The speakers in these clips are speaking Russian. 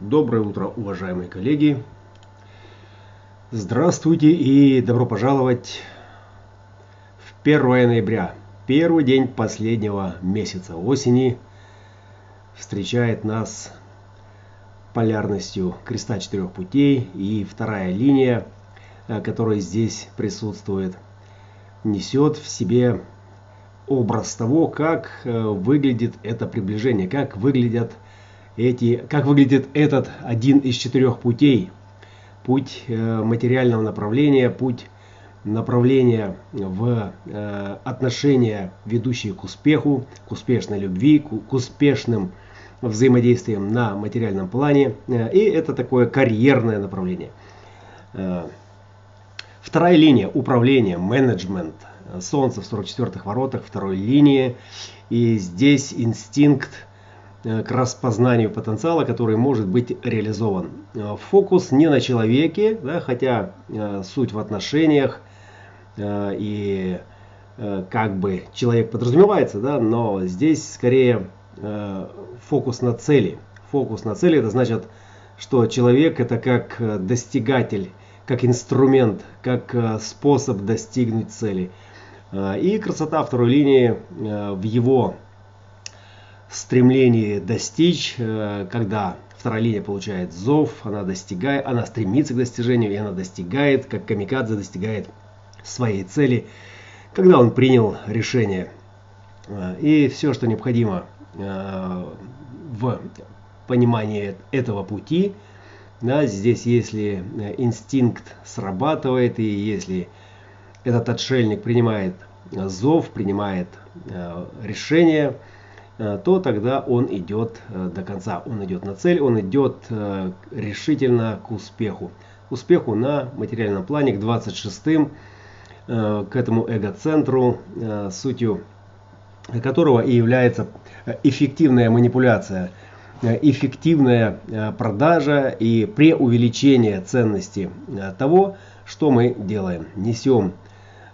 Доброе утро, уважаемые коллеги. Здравствуйте и добро пожаловать в 1 ноября. Первый день последнего месяца осени встречает нас полярностью креста четырех путей и вторая линия, э, которая здесь присутствует, несет в себе образ того, как э, выглядит это приближение, как выглядят эти, как выглядит этот один из четырех путей. Путь э, материального направления, путь направления в э, отношения, ведущие к успеху, к успешной любви, к, успешным взаимодействиям на материальном плане. Э, и это такое карьерное направление. Вторая линия управления, менеджмент. Солнце в 44-х воротах второй линии. И здесь инстинкт к распознанию потенциала, который может быть реализован. Э, фокус не на человеке, да, хотя э, суть в отношениях и как бы человек подразумевается, да, но здесь скорее фокус на цели. Фокус на цели это значит, что человек это как достигатель, как инструмент, как способ достигнуть цели. И красота второй линии в его стремлении достичь, э, когда вторая линия получает зов, она достигает, она стремится к достижению, и она достигает, как камикадзе достигает своей цели, когда он принял решение. Э, и все, что необходимо э, в понимании этого пути, да, здесь если инстинкт срабатывает, и если этот отшельник принимает зов, принимает решение, то тогда он идет э, до конца, он идет на цель, он идет э, решительно к успеху. К успеху на материальном плане, к 26-м, к этому эго-центру, сутью которого и является эффективная манипуляция, эффективная продажа и преувеличение ценности того, что мы делаем. Несем Э,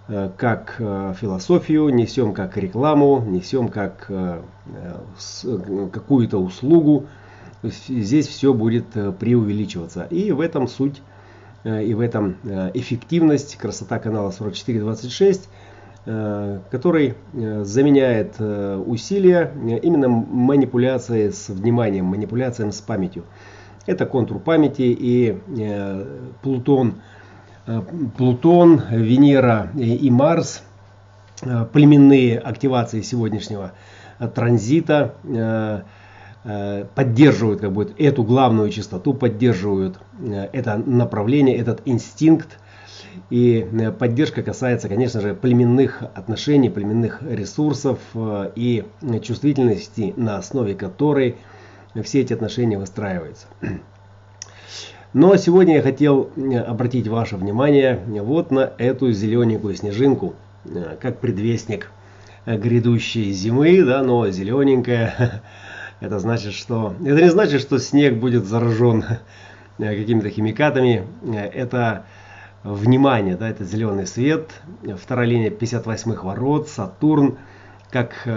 как э, философию, несем как рекламу, несем как э, какую-то услугу. Здесь все будет преувеличиваться. И в этом суть, и в этом эффективность красота канала 4426, который заменяет усилия именно манипуляции с вниманием, манипуляциям с памятью. Это контур памяти и Плутон – Э, Плутон, Венера и Марс, э, племенные активации сегодняшнего э, транзита поддерживают как бы эту главную частоту, поддерживают это направление, этот инстинкт. И поддержка касается, конечно же, племенных отношений, племенных ресурсов и чувствительности, на основе которой все эти отношения выстраиваются. Но сегодня я хотел э, обратить ваше внимание вот на эту зелененькую снежинку, э, как предвестник э, грядущей зимы, да, но зелененькая. Это значит, что это не значит, что снег будет заражен какими-то химикатами. Это внимание, да, это зеленый свет. Вторая линия 58-х ворот, Сатурн, как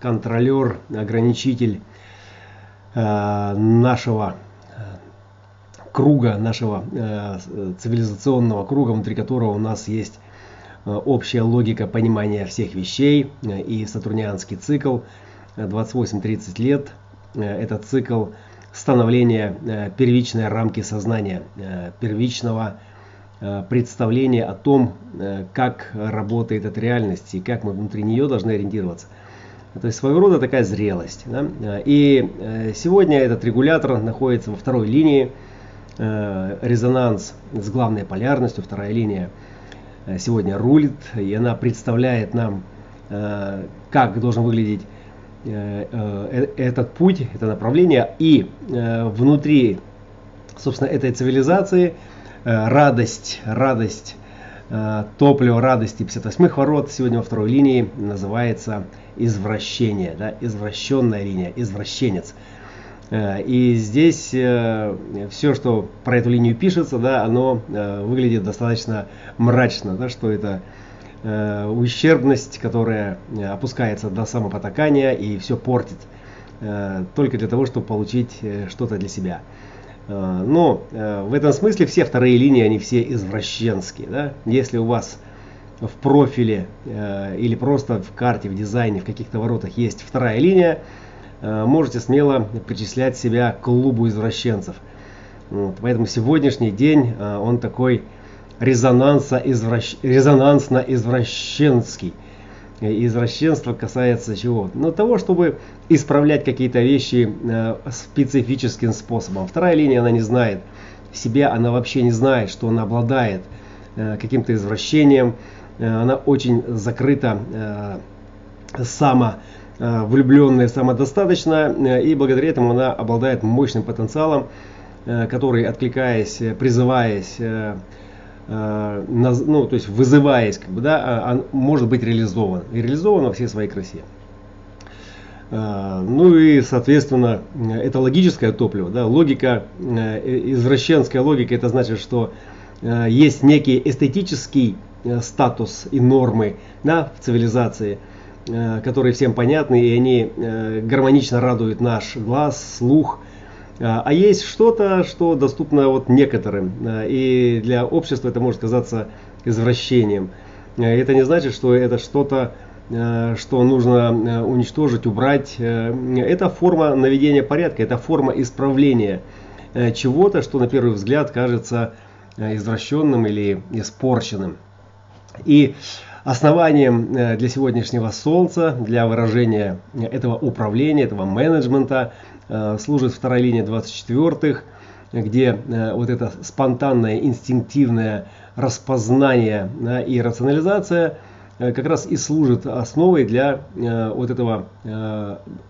контролер, ограничитель нашего круга, нашего э, цивилизационного круга, внутри которого у нас есть э, общая логика понимания всех вещей э, и сатурнианский цикл 28-30 лет. Это цикл становления первичной рамки сознания, первичного представления о том, как работает эта реальность и как мы внутри нее должны ориентироваться. То есть своего рода такая зрелость. Да? И сегодня этот регулятор находится во второй линии резонанс с главной полярностью, вторая линия э, сегодня рулит, и она представляет нам, э, как должен выглядеть этот путь, это направление, и внутри, собственно, этой цивилизации радость, радость, топливо радости 58-х ворот сегодня во второй линии называется извращение, да, извращенная линия, извращенец. Э, и здесь э, все, что про эту линию пишется, да, оно э, выглядит достаточно мрачно, да, что это ущербность, которая опускается до самопотакания и все портит только для того, чтобы получить что-то для себя. Но в этом смысле все вторые линии, они все извращенские. Да? Если у вас в профиле или просто в карте, в дизайне, в каких-то воротах есть вторая линия, можете смело причислять себя к клубу извращенцев. Вот, поэтому сегодняшний день он такой резонансно-извращенский. Извращенство касается чего? Ну, того, чтобы исправлять какие-то вещи э, специфическим способом. Вторая линия, она не знает себя, она вообще не знает, что она обладает э, каким-то извращением. Э, она очень закрыта, э, само э, влюбленная, самодостаточна, э, и благодаря этому она обладает мощным потенциалом, э, который, откликаясь, призываясь, э, Э, ну, то есть вызываясь, как бы, да, а, может быть реализован. И реализован во всей своей красе. Э, ну и, соответственно, это логическое топливо. Да, логика, э, извращенская логика, это значит, что есть некий эстетический статус и нормы да, в цивилизации, которые всем понятны, и они гармонично радуют наш глаз, слух, а, а есть что-то, что доступно вот некоторым, и для общества это может казаться извращением. Это не значит, что это что-то, что нужно уничтожить, убрать. Это форма наведения порядка, это форма исправления чего-то, что на первый взгляд кажется извращенным или испорченным. И основанием для сегодняшнего солнца, для выражения этого управления, этого менеджмента Э, служит вторая линия 24-х, где э, вот это спонтанное, инстинктивное распознание и рационализация э, как раз и служит основой для вот этого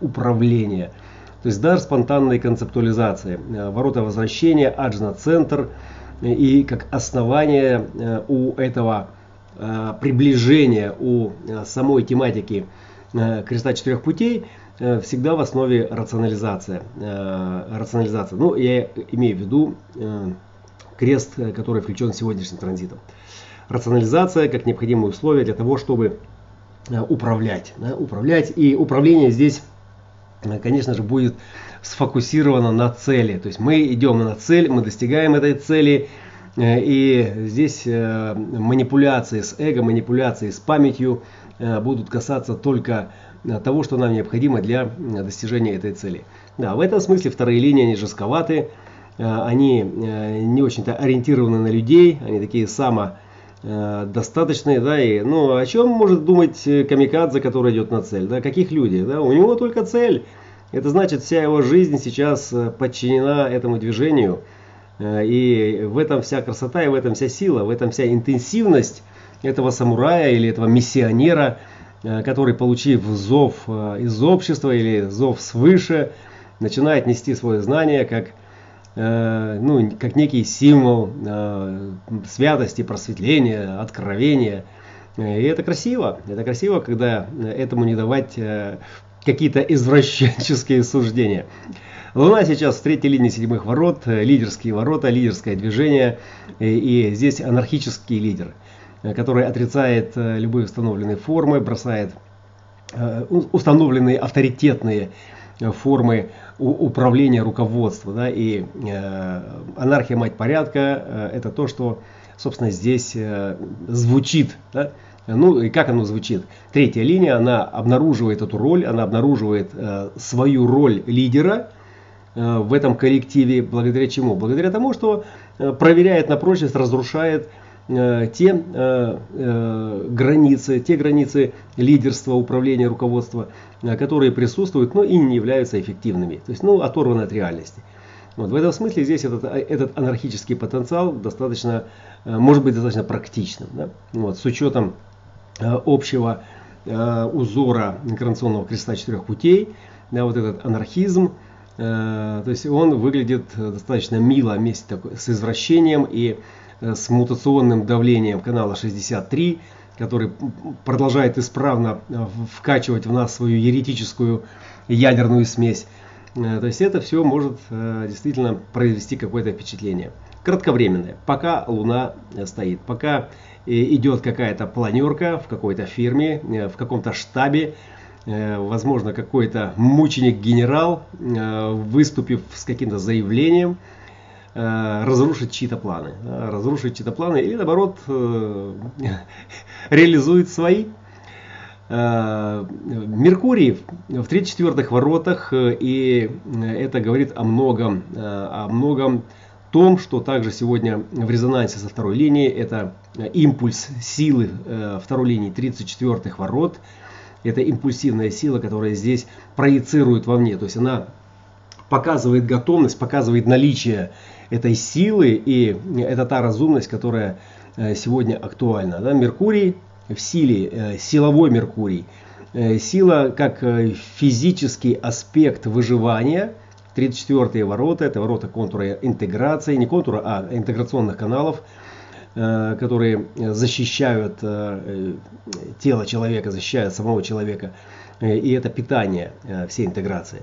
управления. То есть дар спонтанной концептуализации, ворота возвращения, аджна-центр и как основание у этого приближения, у самой тематики креста четырех путей – Э, всегда в основе рационализация. Э, рационализация. Ну, я имею в виду э, крест, который включен сегодняшним транзитом. Рационализация как необходимое условие для того, чтобы управлять. Да, управлять. И управление здесь, конечно же, будет сфокусировано на цели. То есть мы идем на цель, мы достигаем этой цели. И здесь манипуляции с эго, манипуляции с памятью будут касаться только того, что нам необходимо для достижения этой цели. Да, в этом смысле вторые линии, они жестковаты, э, они э, не очень-то ориентированы на людей, они такие самодостаточные, да, и, ну, о чем может думать камикадзе, который идет на цель, да, каких людей, да, у него только цель, это значит, вся его жизнь сейчас э, подчинена этому движению, и в этом вся красота, и в этом вся сила, в этом вся интенсивность этого самурая или этого миссионера – Э, который, получив зов э, из общества или зов свыше, начинает нести свое знание как, э, ну, как некий символ святости, просветления, откровения. И это красиво. Это красиво, когда этому не давать какие-то извращенческие суждения. Луна сейчас в третьей линии седьмых ворот, лидерские ворота, лидерское движение, и здесь анархический лидер – Э, который отрицает э, любые установленные формы, бросает э, установленные авторитетные формы управления, руководства. Да, и анархия мать порядка это то, что, собственно, здесь звучит. Да? Ну и как оно звучит? Третья линия, она обнаруживает эту роль, она обнаруживает свою роль лидера в этом коллективе. Благодаря чему? Благодаря тому, что проверяет на прочность, разрушает Э, те э, э, границы, те границы лидерства, управления, руководства, которые присутствуют, но и не являются эффективными, то есть ну, оторваны от реальности. Вот, в этом смысле здесь этот, этот анархический потенциал достаточно, может быть достаточно практичным. Да? Вот, с учетом общего узора инкарнационного креста четырех путей, да, вот этот анархизм, то есть он выглядит достаточно мило вместе с извращением и Э, с мутационным давлением канала 63, который продолжает исправно э, вкачивать в нас свою еретическую ядерную смесь. Э, то есть это все может действительно произвести какое-то впечатление. Кратковременное, пока Луна стоит, пока идет какая-то планерка в какой-то фирме, в каком-то штабе, возможно какой-то мученик-генерал, выступив с каким-то заявлением, разрушить чьи-то планы. Разрушить чьи-то планы или наоборот реализует свои. Меркурий в 34-х воротах, и это говорит о многом, о многом том, что также сегодня в резонансе со второй линией, это импульс силы э, второй линии 34-х ворот, это импульсивная сила, которая здесь проецирует вовне, то есть она показывает готовность, показывает наличие этой силы, и это та разумность, которая э, сегодня актуальна. Да? Меркурий в силе, э, силовой Меркурий, сила как физический аспект выживания – 34 ворота, это ворота контура интеграции, не контура, а интеграционных каналов, э, которые защищают э, тело человека, защищают самого человека. Э, и это питание всей интеграции.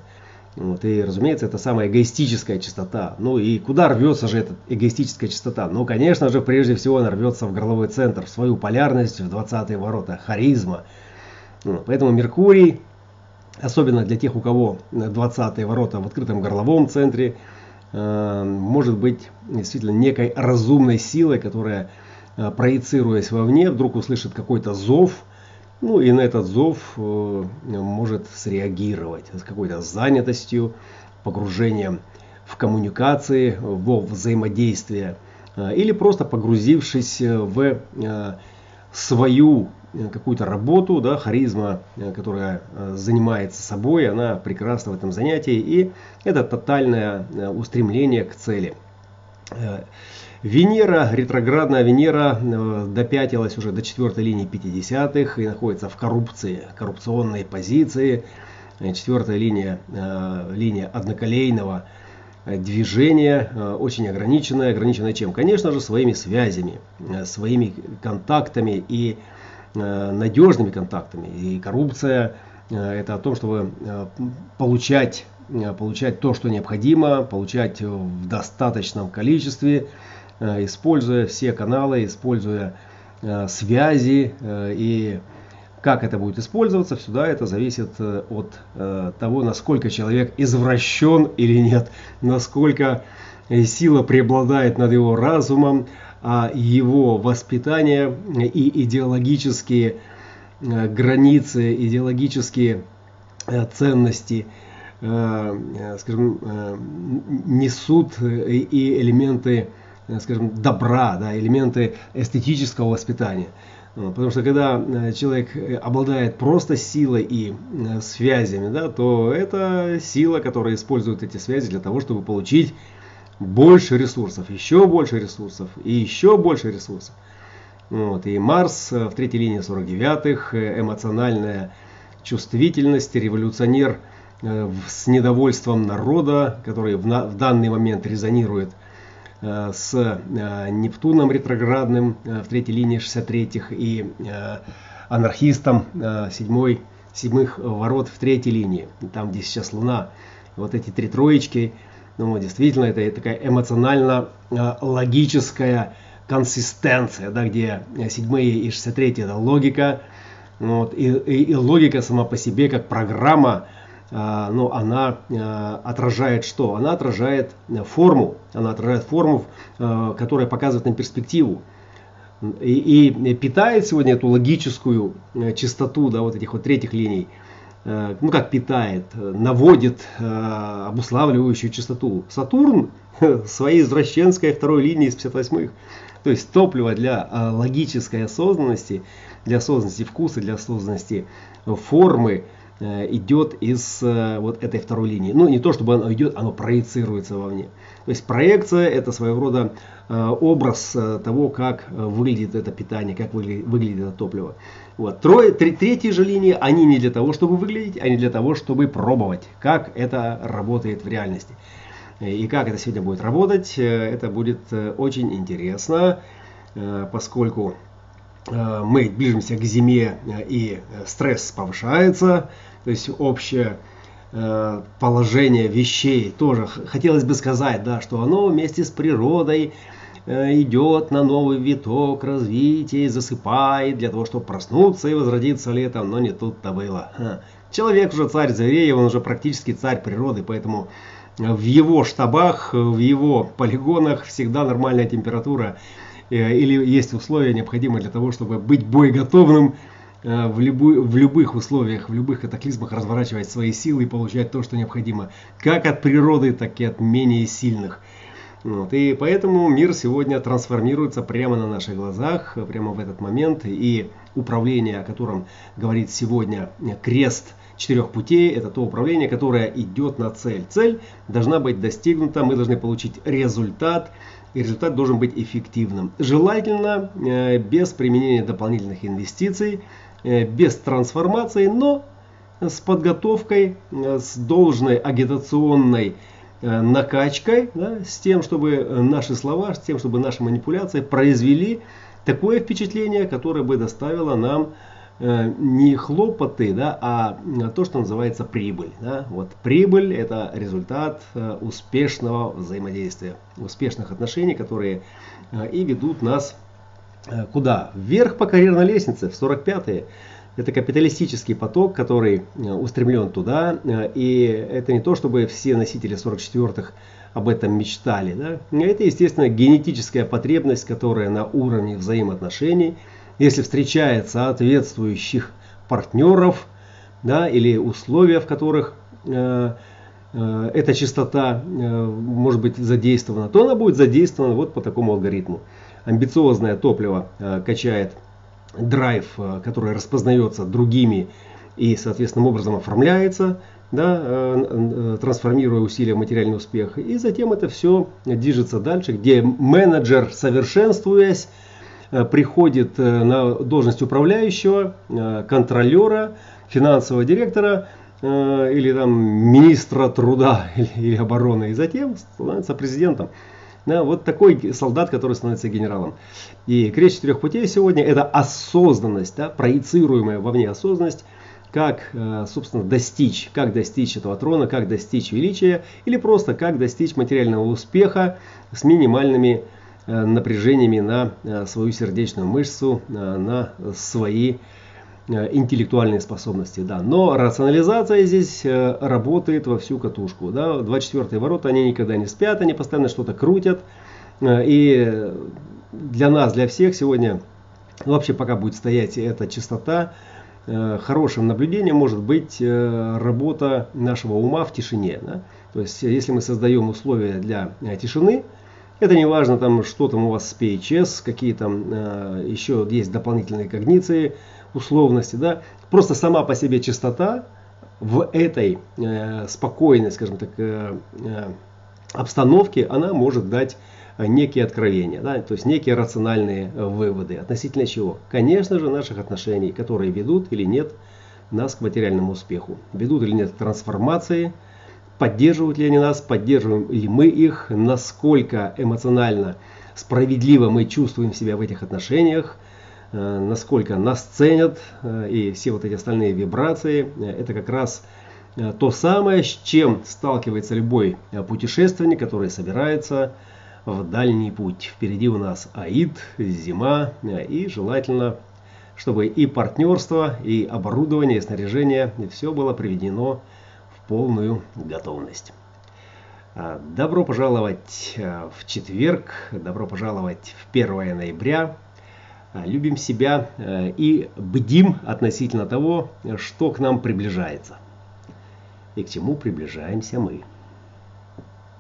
Вот, и, разумеется, это самая эгоистическая частота. Ну и куда рвется же эта эгоистическая частота? Ну, конечно же, прежде всего она рвется в горловой центр, в свою полярность, в 20 ворота, харизма. Поэтому Меркурий особенно для тех, у кого 20 ворота в открытом горловом центре, э, может быть действительно некой разумной силой, которая, э, проецируясь вовне, вдруг услышит какой-то зов, ну и на этот зов э, может среагировать с какой-то занятостью, погружением в коммуникации, во взаимодействие, или просто погрузившись в свою Э, какую-то работу, да, харизма, э, которая э, занимается собой, она прекрасна в этом занятии, и это тотальное устремление к цели. Венера, ретроградная Венера, допятилась уже до четвертой линии 50-х и находится в коррупции, коррупционной позиции. Четвертая линия, линия одноколейного движения, очень ограниченная. Ограниченная чем? Конечно же, своими связями, своими контактами и Э, надежными контактами. И коррупция э, это о том, чтобы э, получать, получать то, что необходимо, получать в достаточном количестве, используя все каналы, используя связи и как это будет использоваться, сюда это зависит от того, насколько человек извращен или нет, насколько сила преобладает над его разумом, его воспитание и идеологические э, границы, идеологические э, ценности, э, скажем, несут и элементы, скажем, добра, да, элементы эстетического воспитания. Потому что когда человек обладает просто силой и связями, да, то это сила, которая использует эти связи для того, чтобы получить больше ресурсов, еще больше ресурсов и еще больше ресурсов. Вот. И Марс э, в третьей линии 49-х, э, эмоциональная чувствительность, революционер э, с недовольством народа, который в, данный момент резонирует с Нептуном ретроградным в третьей линии 63-х и анархистом седьмой, седьмых ворот в третьей линии, там где сейчас Луна. Вот эти три троечки – ну, действительно, это такая эмоционально-логическая консистенция, да, где седьмые и 63 это логика, вот, и, и, и логика сама по себе, как программа, а, ну, она а, отражает что? Она отражает форму, она отражает форму, а, которая показывает нам перспективу. И, и питает сегодня эту логическую чистоту, да, вот этих вот третьих линий – Э, ну как питает, наводит э, обуславливающую частоту. Сатурн своей извращенской второй линии из 58-х. То есть топливо для э, логической осознанности, для осознанности вкуса, для осознанности формы идет из вот этой второй линии. Ну не то чтобы оно идет, оно проецируется вовне. То есть проекция это своего рода образ того, как выглядит это питание, как выглядит это топливо. Вот. Трое, три, третьи же линии, они не для того, чтобы выглядеть, они для того, чтобы пробовать, как это работает в реальности. И как это сегодня будет работать, э, это будет э, очень интересно, э, поскольку мы движемся к зиме и стресс повышается, то есть общее положение вещей тоже хотелось бы сказать, да, что оно вместе с природой идет на новый виток развития и засыпает для того, чтобы проснуться и возродиться летом, но не тут-то было. Человек уже царь зверей, он уже практически царь природы, поэтому в его штабах, в его полигонах всегда нормальная температура или есть условия необходимые для того, чтобы быть боеготовным в, любой, в любых условиях, в любых катаклизмах разворачивать свои силы и получать то, что необходимо, как от природы, так и от менее сильных. Вот. И поэтому мир сегодня трансформируется прямо на наших глазах, прямо в этот момент. И управление, о котором говорит сегодня крест четырех путей, это то управление, которое идет на цель. Цель должна быть достигнута, мы должны получить результат, и результат должен быть эффективным. Желательно э, без применения дополнительных инвестиций, э, без трансформации, но с подготовкой, э, с должной агитационной накачкой, да, с тем, чтобы э, наши слова, с тем, чтобы наши манипуляции произвели такое впечатление, которое бы доставило нам э, не хлопоты, да, а то, что называется прибыль. Да. Вот прибыль это результат э, успешного взаимодействия, успешных отношений, которые э, и ведут нас э, куда? Вверх по карьерной лестнице, в 45-е. Это капиталистический поток, который э, устремлен туда. Э, и это не то, чтобы все носители 44-х об этом мечтали. Да? Это, естественно, генетическая потребность, которая на уровне взаимоотношений, если встречает соответствующих партнеров да, или условия, в которых э, эта частота может быть задействована, то она будет задействована вот по такому алгоритму. Амбициозное топливо качает драйв, э, который распознается другими и соответственным образом оформляется, да, э, э, трансформируя усилия в материальный успех. И затем это все движется дальше, где менеджер, совершенствуясь, приходит на должность управляющего, контролера, финансового директора или там министра труда или обороны, и затем становится президентом. Да, вот такой солдат, который становится генералом. И крест четырех путей сегодня это осознанность, да, проецируемая вовне осознанность, как, э, собственно, достичь, как достичь этого трона, как достичь величия, или просто как достичь материального успеха с минимальными э, напряжениями на э, свою сердечную мышцу, на свои интеллектуальные способности, да. Но рационализация здесь э, работает во всю катушку, да. 24 ворота, они никогда не спят, они постоянно что-то крутят. Э, и для нас, для всех сегодня, вообще пока будет стоять эта частота, хорошим наблюдением может быть работа нашего ума в тишине. Да? То есть, если мы создаем условия для тишины, это не важно, там, что там у вас с PHS, какие там еще есть дополнительные когниции, условности, да, просто сама по себе чистота в этой э, спокойной, скажем так, э, э, обстановке, она может дать некие откровения, да, то есть некие рациональные выводы. Относительно чего? Конечно же, наших отношений, которые ведут или нет нас к материальному успеху. Ведут или нет к трансформации, поддерживают ли они нас, поддерживаем ли мы их, насколько эмоционально справедливо мы чувствуем себя в этих отношениях, Э, насколько нас ценят э, и все вот эти остальные вибрации, э, это как раз то самое, с чем сталкивается любой путешественник, который собирается в дальний путь. Впереди у нас Аид, зима и желательно, чтобы и партнерство, и оборудование, и снаряжение, все было приведено в полную готовность. Добро пожаловать в четверг, добро пожаловать в 1 ноября. А, любим себя э, и бдим относительно того, что к нам приближается и к чему приближаемся мы.